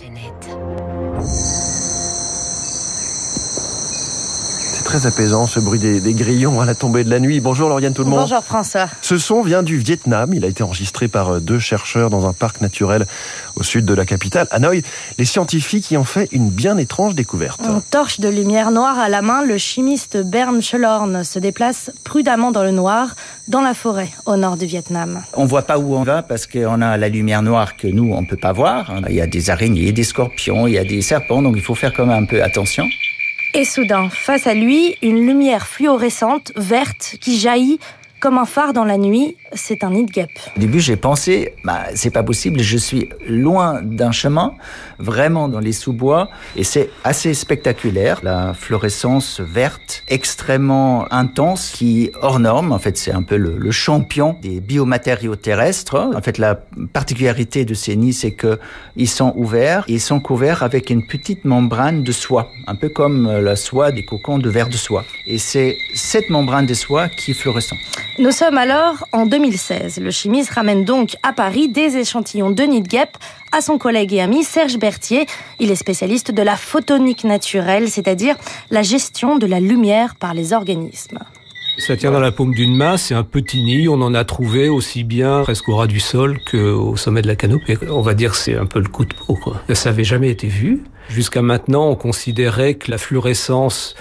planète. C'est très apaisant ce bruit des, des, grillons à la tombée de la nuit. Bonjour Lauriane tout le monde. Bonjour François. Ce son vient du Vietnam. Il a été enregistré par deux chercheurs dans un parc naturel au sud de la capitale, Hanoï. Les scientifiques y ont fait une bien étrange découverte. En torche de lumière noire à la main, le chimiste Bern Schellhorn se déplace prudemment dans le noir, dans la forêt, au nord du Vietnam. On voit pas où on va parce qu'on a la lumière noire que nous, on peut pas voir. Il y a des araignées, des scorpions, il y a des serpents, donc il faut faire quand même un peu attention. Et soudain, face à lui, une lumière fluorescente, verte, qui jaillit comme un phare dans la nuit, c'est un nid guêpe. Au début, j'ai pensé, bah, c'est pas possible, je suis loin d'un chemin, vraiment dans les sous-bois, et c'est assez spectaculaire. La fluorescence verte, extrêmement intense, qui hors norme. En fait, c'est un peu le, champion des biomatériaux terrestres. En fait, la particularité de ces nids, c'est que ils sont ouverts, ils sont couverts avec une petite membrane de soie, un peu comme la soie des cocons de verre de soie. Et c'est cette membrane de soie qui est fluorescente. Nous sommes alors en 2016. Le chimiste ramène donc à Paris des échantillons de nid de guêpe à son collègue et ami Serge Berthier. Il est spécialiste de la photonique naturelle, c'est-à-dire la gestion de la lumière par les organismes. Ça tient dans la paume d'une main, c'est un petit nid, on en a trouvé aussi bien presque au ras du sol qu'au sommet de la canopée. On va dire c'est un peu le coup de peau. Ça n'avait jamais été vu. Jusqu'à maintenant, on considérait que la fluorescence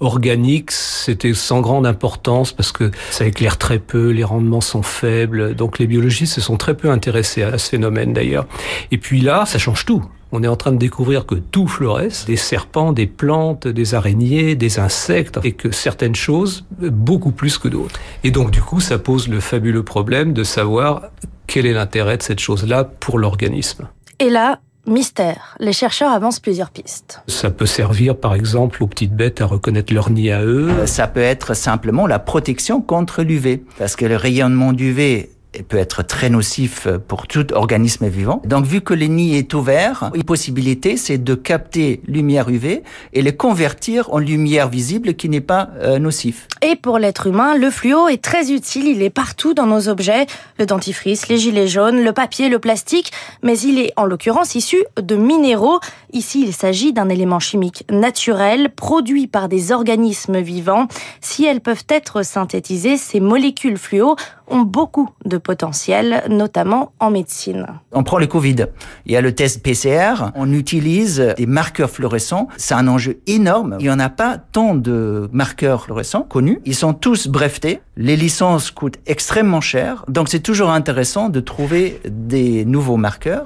organique, c'était sans grande importance parce que ça éclaire très peu, les rendements sont faibles. Donc les biologistes se sont très peu intéressés à ce phénomène d'ailleurs. Et puis là, ça change tout. On est en train de découvrir que tout fluoresce, des serpents, des plantes, des araignées, des insectes, et que certaines choses, beaucoup plus que d'autres. Et donc du coup, ça pose le fabuleux problème de savoir quel est l'intérêt de cette chose-là pour l'organisme. Et là, Mystère. Les chercheurs avancent plusieurs pistes. Ça peut servir, par exemple, aux petites bêtes à reconnaître leur nid à eux. Ça peut être simplement la protection contre l'UV. Parce que le rayonnement d'UV peut être très nocif pour tout organisme vivant. Donc, vu que le nid est ouvert, une possibilité, c'est de capter lumière UV et le convertir en lumière visible qui n'est pas euh, nocif. Et pour l'être humain, le fluo est très utile. Il est partout dans nos objets. Le dentifrice, les gilets jaunes, le papier, le plastique. Mais il est, en l'occurrence, issu de minéraux. Ici, il s'agit d'un élément chimique naturel, produit par des organismes vivants. Si elles peuvent être synthétisées, ces molécules fluo ont beaucoup de potentiel, notamment en médecine. On prend le Covid. Il y a le test PCR. On utilise des marqueurs fluorescents. C'est un enjeu énorme. Il n'y en a pas tant de marqueurs fluorescents connus. Ils sont tous brevetés. Les licences coûtent extrêmement cher. Donc c'est toujours intéressant de trouver des nouveaux marqueurs.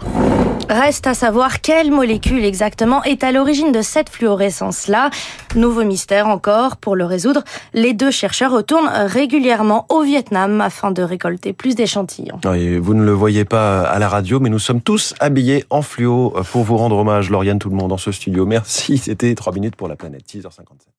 Reste à savoir quelle molécule exactement est à l'origine de cette fluorescence-là. Nouveau mystère encore. Pour le résoudre, les deux chercheurs retournent régulièrement au Vietnam afin de récolter plus d'échantillons. Vous ne le voyez pas à la radio, mais nous sommes tous habillés en fluo pour vous rendre hommage, Lauriane, tout le monde dans ce studio. Merci, c'était 3 minutes pour la planète, 6h57.